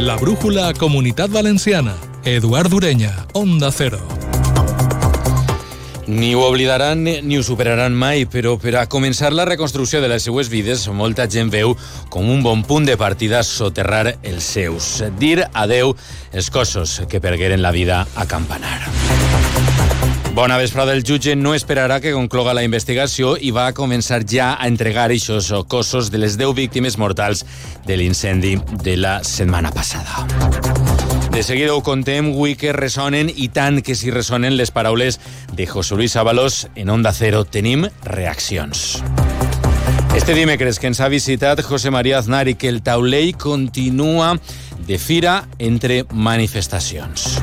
La brújula Comunitat Valenciana. Eduard Ureña, Onda Cero. Ni ho oblidaran ni ho superaran mai, però per a començar la reconstrucció de les seues vides, molta gent veu com un bon punt de partida soterrar els seus. Dir adeu els cossos que pergueren la vida a Campanar. Bona vesprada. El jutge no esperarà que concloga la investigació i va començar ja a entregar aquests cossos de les 10 víctimes mortals de l'incendi de la setmana passada. De seguida ho contem, avui que ressonen i tant que si ressonen les paraules de José Luis Ábalos en Onda Cero. Tenim reaccions. Este dimecres que ens ha visitat José María Aznar i que el taulell continua de fira entre manifestacions.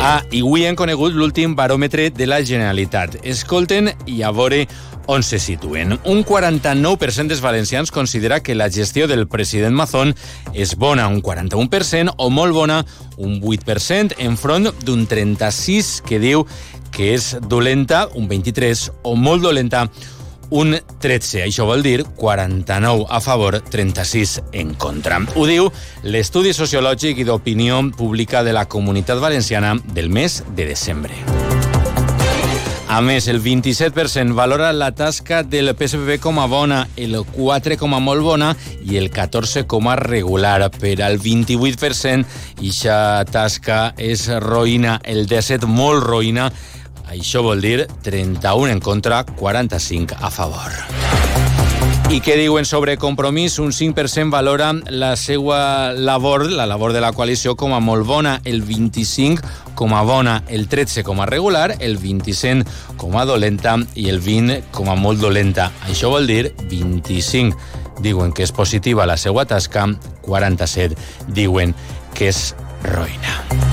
Ah, i avui hem conegut l'últim baròmetre de la Generalitat. Escolten i a veure on se situen. Un 49% dels valencians considera que la gestió del president Mazón és bona, un 41%, o molt bona, un 8%, enfront d'un 36% que diu que és dolenta, un 23%, o molt dolenta, un 13. Això vol dir 49 a favor, 36 en contra. Ho diu l'estudi sociològic i d'opinió pública de la Comunitat Valenciana del mes de desembre. A més, el 27% valora la tasca del PSPB com a bona, el 4 com a molt bona i el 14 com a regular. Per al 28%, ixa tasca és roïna, el 17 molt roïna això vol dir 31 en contra, 45 a favor. I què diuen sobre compromís? Un 5% valora la seva labor, la labor de la coalició, com a molt bona, el 25 com a bona, el 13 com a regular, el 27 com a dolenta i el 20 com a molt dolenta. Això vol dir 25 diuen que és positiva la seva tasca, 47 diuen que és roïna.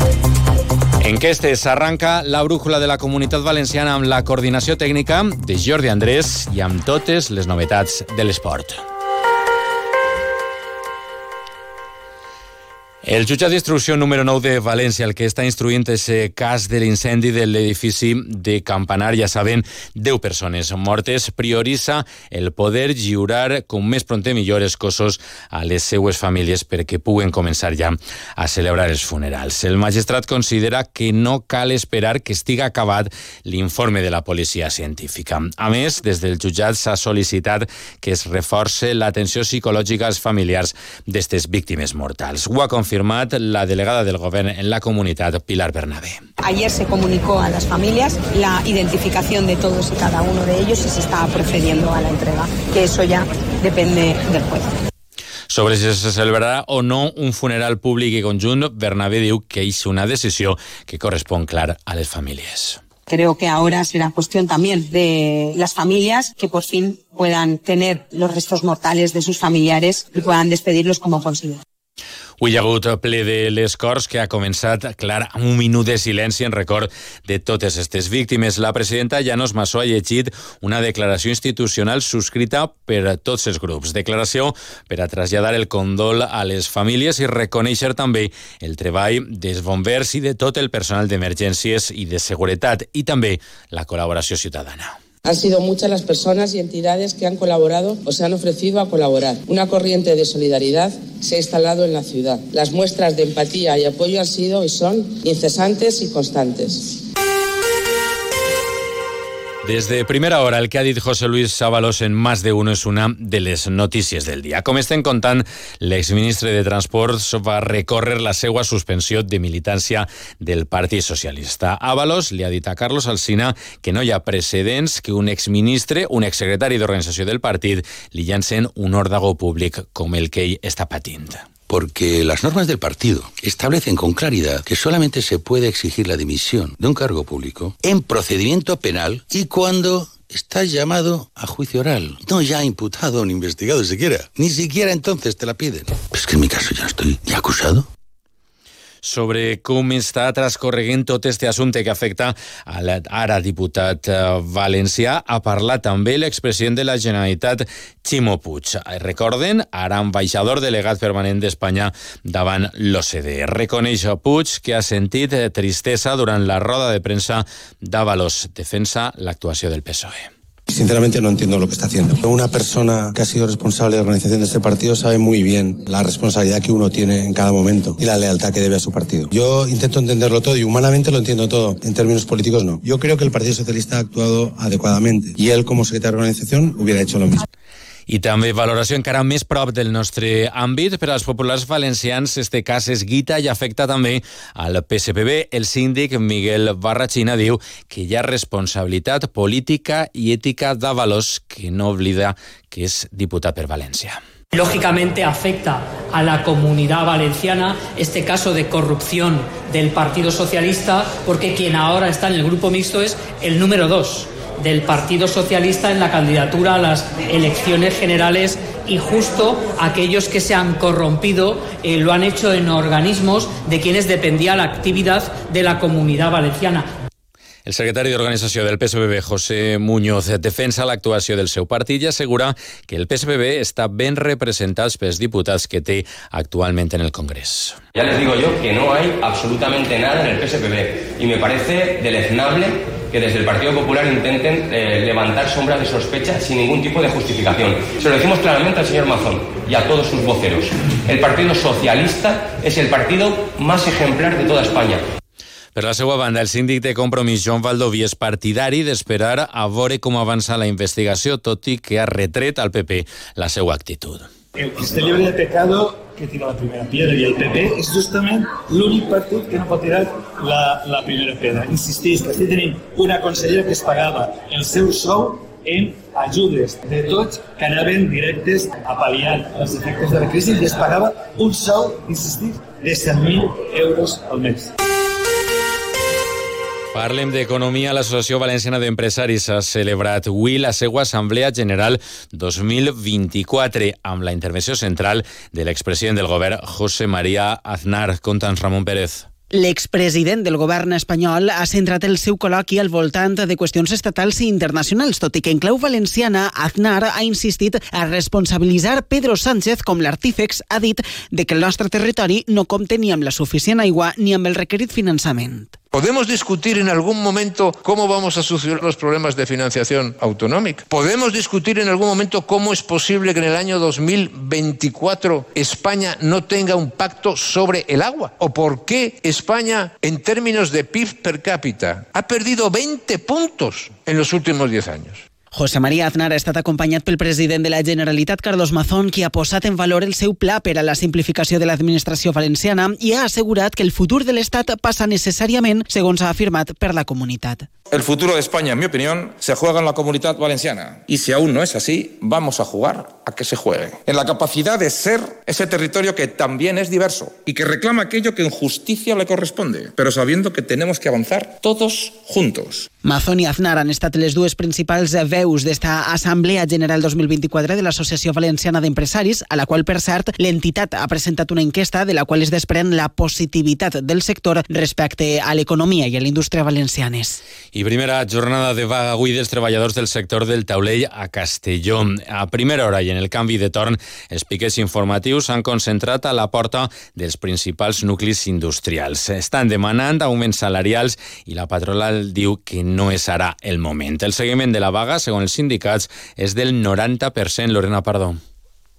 Enquestes arranca la brújula de la Comunitat Valenciana amb la coordinació tècnica de Jordi Andrés i amb totes les novetats de l'esport. El jutjat d'instrucció número 9 de València, el que està instruint aquest cas de l'incendi de l'edifici de Campanar, ja saben, 10 persones mortes, prioritza el poder lliurar com més pronte millor els cossos a les seues famílies perquè puguen començar ja a celebrar els funerals. El magistrat considera que no cal esperar que estiga acabat l'informe de la policia científica. A més, des del jutjat s'ha sol·licitat que es reforce l'atenció psicològica als familiars d'aquestes víctimes mortals. Ho ha confirmat la delegada del Gobierno en la comunidad, Pilar Bernabé. Ayer se comunicó a las familias la identificación de todos y cada uno de ellos y se está procediendo a la entrega, que eso ya depende del juez. Sobre si se celebrarà o no un funeral públic i conjunt, Bernabé diu que és una decisió que correspon clar a les famílies. Creo que ahora será cuestión también de las familias que por fin puedan tener los restos mortales de sus familiares y puedan despedirlos como consideren. Avui hi ha hagut ple de les Corts que ha començat, clar, amb un minut de silenci en record de totes aquestes víctimes. La presidenta Llanos Massó ha llegit una declaració institucional subscrita per tots els grups. Declaració per a traslladar el condol a les famílies i reconèixer també el treball dels bombers i de tot el personal d'emergències i de seguretat i també la col·laboració ciutadana. Han sido muchas las personas y entidades que han colaborado o se han ofrecido a colaborar. Una corriente de solidaridad se ha instalado en la ciudad. Las muestras de empatía y apoyo han sido y son incesantes y constantes. Desde primera hora, el que ha dit José Luis Sábalos en Más de Uno és una de les notícies del dia. Com estem contant, l'exministre de Transports va recórrer la seva suspensió de militància del Partit Socialista. Ábalos li ha dit a Carlos Alsina que no hi ha precedents que un exministre, un exsecretari d'organització del partit, li llancen un òrdago públic com el que ell està patint. Porque las normas del partido establecen con claridad que solamente se puede exigir la dimisión de un cargo público en procedimiento penal y cuando estás llamado a juicio oral. No ya imputado ni investigado siquiera. Ni siquiera entonces te la piden. Es que en mi caso ya estoy ya acusado. Sobre com està transcorreguent tot este assumpte que afecta a l'ara diputat eh, valencià. Ha parlat també l'expresident de la Generalitat, Ximo Puig. Recorden, ara ambaixador delegat permanent d'Espanya davant l'OCDE. Reconeix Puig que ha sentit tristesa durant la roda de premsa d'Avalos. Defensa l'actuació del PSOE. Sinceramente no entiendo lo que está haciendo. Una persona que ha sido responsable de la organización de este partido sabe muy bien la responsabilidad que uno tiene en cada momento y la lealtad que debe a su partido. Yo intento entenderlo todo y humanamente lo entiendo todo. En términos políticos no. Yo creo que el Partido Socialista ha actuado adecuadamente y él como secretario de organización hubiera hecho lo mismo. I també valoració encara més prop del nostre àmbit per als populars valencians. Este cas és guita i afecta també al PSPB. El síndic Miguel Barrachina diu que hi ha responsabilitat política i ètica d'Avalos, que no oblida que és diputat per València. Lógicamente afecta a la comunidad valenciana este caso de corrupción del Partido Socialista porque quien ahora está en el grupo mixto es el número dos del Partido Socialista en la candidatura a las elecciones generales y justo aquellos que se han corrompido eh, lo han hecho en organismos de quienes dependía la actividad de la comunidad valenciana. El secretari d'Organització del PSPB, José Muñoz, defensa l'actuació del seu partit i assegura que el PSPB està ben representat pels diputats que té actualment en el Congrés. Ya les digo yo que no hay absolutamente nada en el PSPB y me parece deleznable que desde el Partido Popular intenten eh, levantar sombras de sospecha sin ningún tipo de justificación. Se lo decimos claramente al señor Mazón y a todos sus voceros. El Partido Socialista es el partido más ejemplar de toda España. Per la seva banda, el síndic de Compromís, Joan Valdoví, és partidari d'esperar a veure com avança la investigació, tot i que ha retret al PP la seva actitud. El que esté libre de pecado que tira la primera piedra i el PP és justament l'únic partit que no pot tirar la, la primera pedra. Insistís que estic tenint una consellera que es pagava el seu sou en ajudes de tots que anaven directes a pal·liar els efectes de la crisi i es pagava un sou, insistís, de 100.000 euros al mes. Parlem d'economia. L'Associació Valenciana d'Empresaris ha celebrat avui la seva Assemblea General 2024 amb la intervenció central de l'expresident del govern, José María Aznar. Conta'ns, Ramon Pérez. L'expresident del govern espanyol ha centrat el seu col·loqui al voltant de qüestions estatals i internacionals, tot i que en clau valenciana Aznar ha insistit a responsabilitzar Pedro Sánchez com l'artífex ha dit de que el nostre territori no compta ni amb la suficient aigua ni amb el requerit finançament. ¿Podemos discutir en algún momento cómo vamos a solucionar los problemas de financiación autonómica? ¿Podemos discutir en algún momento cómo es posible que en el año 2024 España no tenga un pacto sobre el agua? ¿O por qué España, en términos de PIB per cápita, ha perdido 20 puntos en los últimos 10 años? José María Aznar ha estat acompanyat pel president de la Generalitat, Carlos Mazón, qui ha posat en valor el seu pla per a la simplificació de l'administració valenciana i ha assegurat que el futur de l'Estat passa necessàriament, segons ha afirmat, per la comunitat. El futuro de España, en mi opinión, se juega en la comunidad valenciana. Y si aún no es así, vamos a jugar a que se juegue. En la capacidad de ser ese territorio que también es diverso y que reclama aquello que en justicia le corresponde, pero sabiendo que tenemos que avanzar todos juntos. Mazón i Aznar han estat les dues principals veus d'esta Assemblea General 2024 de l'Associació Valenciana d'Empresaris, a la qual, per cert, l'entitat ha presentat una enquesta de la qual es desprèn la positivitat del sector respecte a l'economia i a la indústria valencianes. I primera jornada de vaga avui dels treballadors del sector del taulell a Castelló. A primera hora i en el canvi de torn, els piquets informatius s'han concentrat a la porta dels principals nuclis industrials. Estan demanant augments salarials i la patronal diu que no és ara el moment. El seguiment de la vaga, segons els sindicats, és del 90%. Lorena Pardó.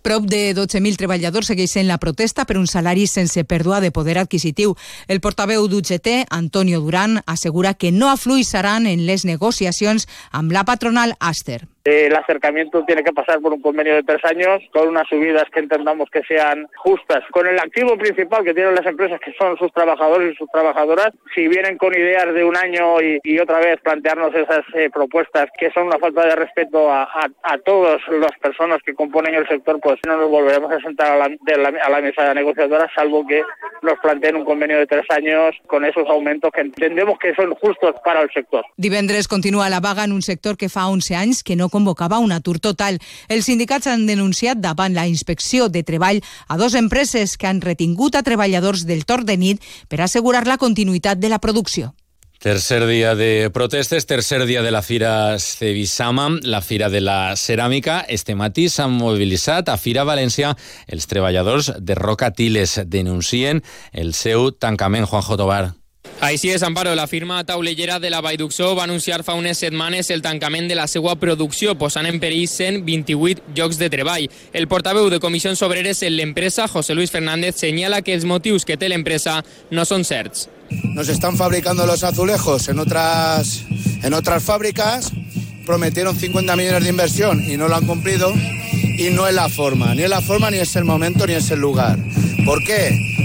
Prop de 12.000 treballadors segueixen la protesta per un salari sense pèrdua de poder adquisitiu. El portaveu d'UGT, Antonio Duran, assegura que no afluixaran en les negociacions amb la patronal Aster. El acercamiento tiene que pasar por un convenio de tres años con unas subidas que entendamos que sean justas. Con el activo principal que tienen las empresas, que son sus trabajadores y sus trabajadoras, si vienen con ideas de un año y, y otra vez plantearnos esas eh, propuestas que son una falta de respeto a, a, a todas las personas que componen el sector, pues no nos volveremos a sentar a la, de la, a la mesa negociadora, salvo que nos planteen un convenio de tres años con esos aumentos que entendemos que son justos para el sector. Divendres continua la vaga en un sector que fa 11 anys que no convocava un atur total. Els sindicats han denunciat davant la inspecció de treball a dos empreses que han retingut a treballadors del torn de nit per assegurar la continuïtat de la producció. Tercer dia de protestes, tercer dia de la Fira Cevisama, la Fira de la Ceràmica. Este matí s'han mobilitzat a Fira València els treballadors de Roca Tiles. Denuncien el seu tancament, Juanjo Tobar. Així és, Amparo, la firma taulellera de la Baiduxó va anunciar fa unes setmanes el tancament de la seva producció, posant en perill 128 llocs de treball. El portaveu de Comissions Obreres en l'empresa, José Luis Fernández, senyala que els motius que té l'empresa no són certs. Nos están fabricando los azulejos en otras, en otras fábricas, prometieron 50 millones de inversión y no lo han cumplido y no es la forma, ni es la forma, ni es el momento, ni es el lugar. ¿Por qué?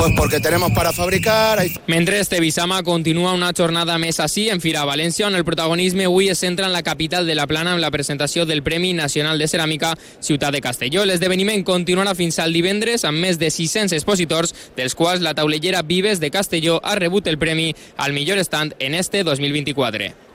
Pues porque tenemos para fabricar... Hay... Mentre este Bisama continua una jornada més així en Fira València, on el protagonisme avui es centra en la capital de la Plana amb la presentació del Premi Nacional de Ceràmica Ciutat de Castelló. L'esdeveniment continuarà fins al divendres amb més de 600 expositors, dels quals la taulellera Vives de Castelló ha rebut el premi al millor stand en este 2024.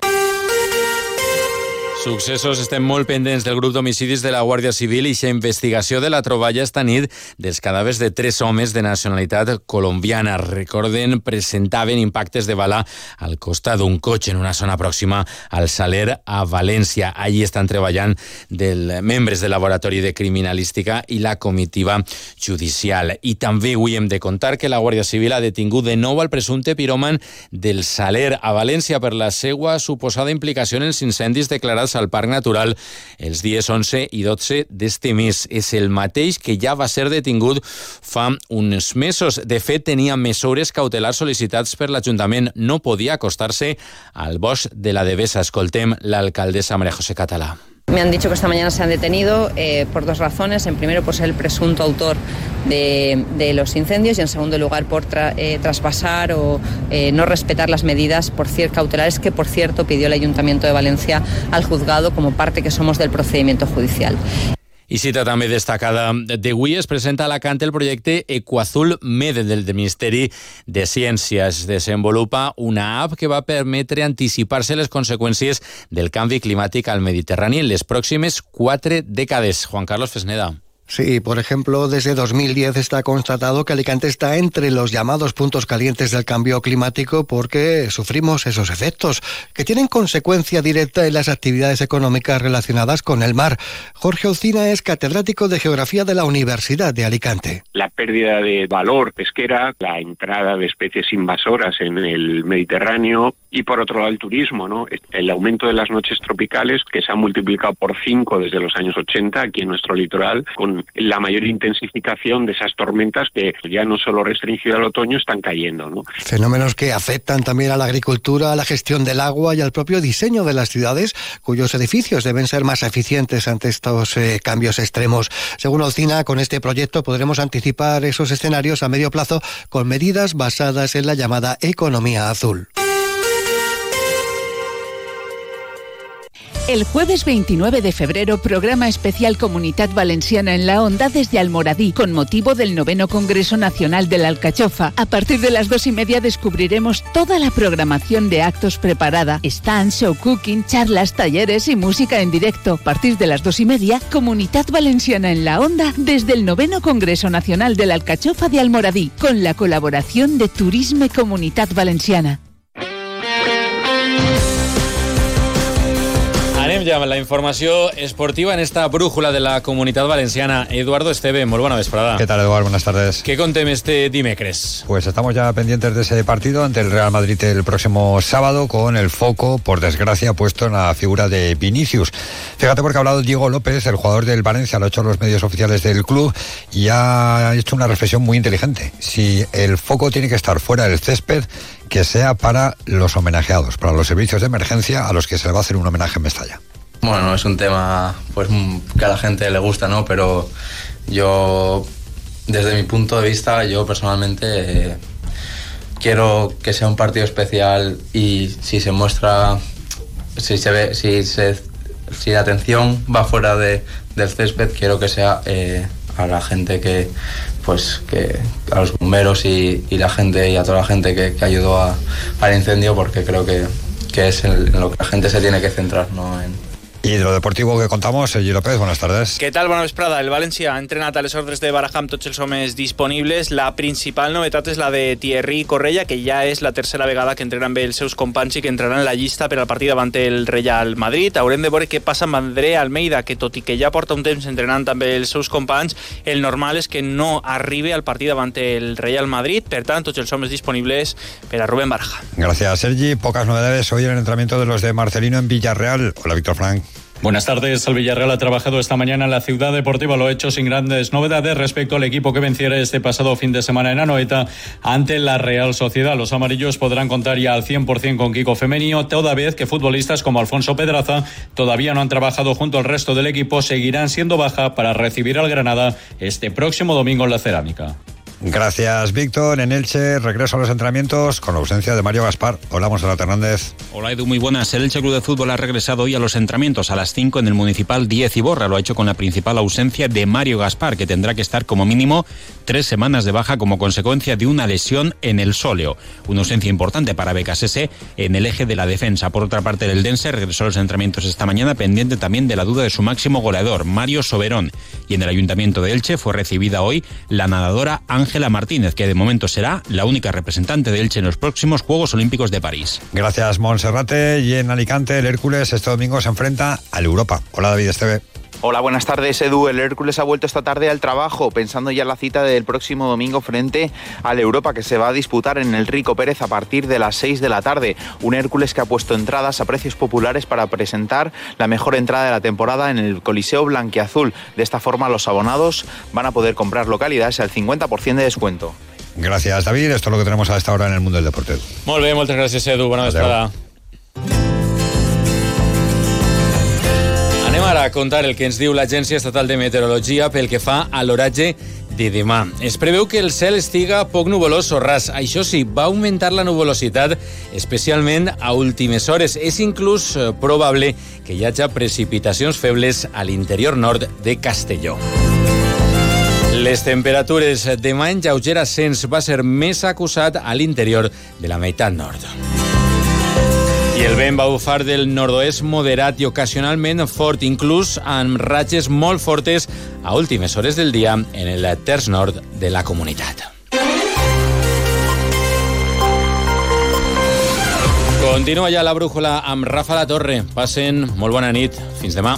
Successos, estem molt pendents del grup d'homicidis de la Guàrdia Civil i la investigació de la troballa esta nit dels cadàvers de tres homes de nacionalitat colombiana. Recorden, presentaven impactes de bala al costat d'un cotxe en una zona pròxima al Saler a València. Allí estan treballant del, membres del Laboratori de Criminalística i la comitiva judicial. I també avui hem de contar que la Guàrdia Civil ha detingut de nou al presumpte piròman del Saler a València per la seva suposada implicació en els incendis declarats al Parc Natural els dies 11 i 12 d'este mes. És el mateix que ja va ser detingut fa uns mesos. De fet, tenia mesures cautelars sol·licitats per l'Ajuntament. No podia acostar-se al bosc de la Devesa. Escoltem l'alcaldessa María José Català. Me han dicho que esta mañana se han detenido eh, por dos razones. En primero, por ser el presunto autor de, los incendios y en segundo lugar, por eh, traspasar o eh, no respetar las medidas por cautelares que, por cierto, pidió el Ayuntamiento de Valencia al juzgado como parte que somos del procedimiento judicial. I cita també destacada d'avui es presenta a Alacant el projecte Equazul Med del Ministeri de Ciència. Es desenvolupa una app que va permetre anticipar-se les conseqüències del canvi climàtic al Mediterrani en les pròximes quatre dècades. Juan Carlos Fesneda. Sí, por ejemplo, desde 2010 está constatado que Alicante está entre los llamados puntos calientes del cambio climático porque sufrimos esos efectos que tienen consecuencia directa en las actividades económicas relacionadas con el mar. Jorge Ocina es catedrático de Geografía de la Universidad de Alicante. La pérdida de valor pesquera, la entrada de especies invasoras en el Mediterráneo y por otro lado el turismo, ¿no? El aumento de las noches tropicales que se ha multiplicado por cinco desde los años 80 aquí en nuestro litoral con la mayor intensificación de esas tormentas que ya no solo restringido al otoño están cayendo. ¿no? Fenómenos que afectan también a la agricultura, a la gestión del agua y al propio diseño de las ciudades, cuyos edificios deben ser más eficientes ante estos eh, cambios extremos. Según Ocina, con este proyecto podremos anticipar esos escenarios a medio plazo con medidas basadas en la llamada economía azul. El jueves 29 de febrero, programa especial Comunidad Valenciana en la Onda desde Almoradí, con motivo del noveno Congreso Nacional de la Alcachofa. A partir de las dos y media descubriremos toda la programación de actos preparada, stands, show cooking, charlas, talleres y música en directo. A partir de las dos y media, Comunidad Valenciana en la Onda desde el noveno Congreso Nacional de la Alcachofa de Almoradí, con la colaboración de Turisme Comunidad Valenciana. Ja amb la informació esportiva en esta brújula de la comunitat valenciana. Eduardo Esteve, muy buena vesprada. ¿Qué tal, Eduardo? Buenas tardes. ¿Qué contem este dimecres? Pues estamos ya pendientes de ese partido ante el Real Madrid el próximo sábado con el foco, por desgracia, puesto en la figura de Vinicius. Fíjate porque ha hablado Diego López, el jugador del Valencia, lo ha hecho los medios oficiales del club y ha hecho una reflexión muy inteligente. Si el foco tiene que estar fuera del césped, que sea para los homenajeados, para los servicios de emergencia a los que se le va a hacer un homenaje en Mestalla. Bueno, es un tema pues que a la gente le gusta, ¿no? Pero yo, desde mi punto de vista, yo personalmente eh, quiero que sea un partido especial y si se muestra, si se ve, si se, la atención va fuera de, del césped, quiero que sea eh, a la gente que, pues que a los bomberos y, la gente y a toda la gente que, ayudó a, al incendio porque creo que, que es en, lo que la gente se tiene que centrar, ¿no? Y de lo deportivo que contamos, Sergi López, buenas tardes. Què tal? Bona vesprada. El València ha entrenat a les ordres de Baraja amb tots els homes disponibles. La principal novetat és la de Thierry Correia, que ja és la tercera vegada que bé els seus companys i que entraran en la llista per al partit davant el Real Madrid. Haurem de veure què passa amb André Almeida, que tot i que ja porta un temps entrenant també els seus companys, el normal és que no arribi al partit davant el Real Madrid. Per tant, tots els homes disponibles per a Rubén Baraja. Gracias, Sergi. Pocas novedades hoy en el entrenamiento de los de Marcelino en Villarreal. Hola, Víctor Frank. Buenas tardes. El Villarreal ha trabajado esta mañana en la ciudad deportiva. Lo ha hecho sin grandes novedades respecto al equipo que venciera este pasado fin de semana en Anoeta ante la Real Sociedad. Los amarillos podrán contar ya al 100% con Kiko Femenino, toda vez que futbolistas como Alfonso Pedraza todavía no han trabajado junto al resto del equipo, seguirán siendo baja para recibir al Granada este próximo domingo en la Cerámica. Gracias, Víctor. En Elche, regreso a los entrenamientos con la ausencia de Mario Gaspar. Hola, Monserrat Hernández. Hola, Edu, muy buenas. El Elche Club de Fútbol ha regresado hoy a los entrenamientos a las 5 en el Municipal 10 Iborra. Lo ha hecho con la principal ausencia de Mario Gaspar, que tendrá que estar como mínimo tres semanas de baja como consecuencia de una lesión en el sóleo. Una ausencia importante para BKSS en el eje de la defensa. Por otra parte, el Dense regresó a los entrenamientos esta mañana pendiente también de la duda de su máximo goleador, Mario Soberón. Y en el Ayuntamiento de Elche fue recibida hoy la nadadora Ángela Martínez, que de momento será la única representante de Elche en los próximos Juegos Olímpicos de París. Gracias, Monserrate. Y en Alicante, el Hércules este domingo se enfrenta al Europa. Hola, David Esteve. Hola, buenas tardes, Edu. El Hércules ha vuelto esta tarde al trabajo, pensando ya en la cita del próximo domingo frente al Europa que se va a disputar en el Rico Pérez a partir de las 6 de la tarde. Un Hércules que ha puesto entradas a precios populares para presentar la mejor entrada de la temporada en el Coliseo Blanquiazul. De esta forma, los abonados van a poder comprar localidades al 50% de descuento. Gracias, David. Esto es lo que tenemos a esta hora en el mundo del deporte. Molt bé, moltes gràcies, Edu. Bona vesprada. A contar el que ens diu l'Agència Estatal de Meteorologia pel que fa a l'oratge de demà. Es preveu que el cel estiga poc nuvolós o ras. Això sí, va augmentar la nuvolositat, especialment a últimes hores. És inclús eh, probable que hi hagi precipitacions febles a l'interior nord de Castelló. Les temperatures demà en lleuger ascens va ser més acusat a l'interior de la meitat nord. I el vent va bufar del nord-oest moderat i ocasionalment fort, inclús amb ratxes molt fortes a últimes hores del dia en el terç nord de la comunitat. Continua ja la brújula amb Rafa La Torre. Passen molt bona nit. Fins demà.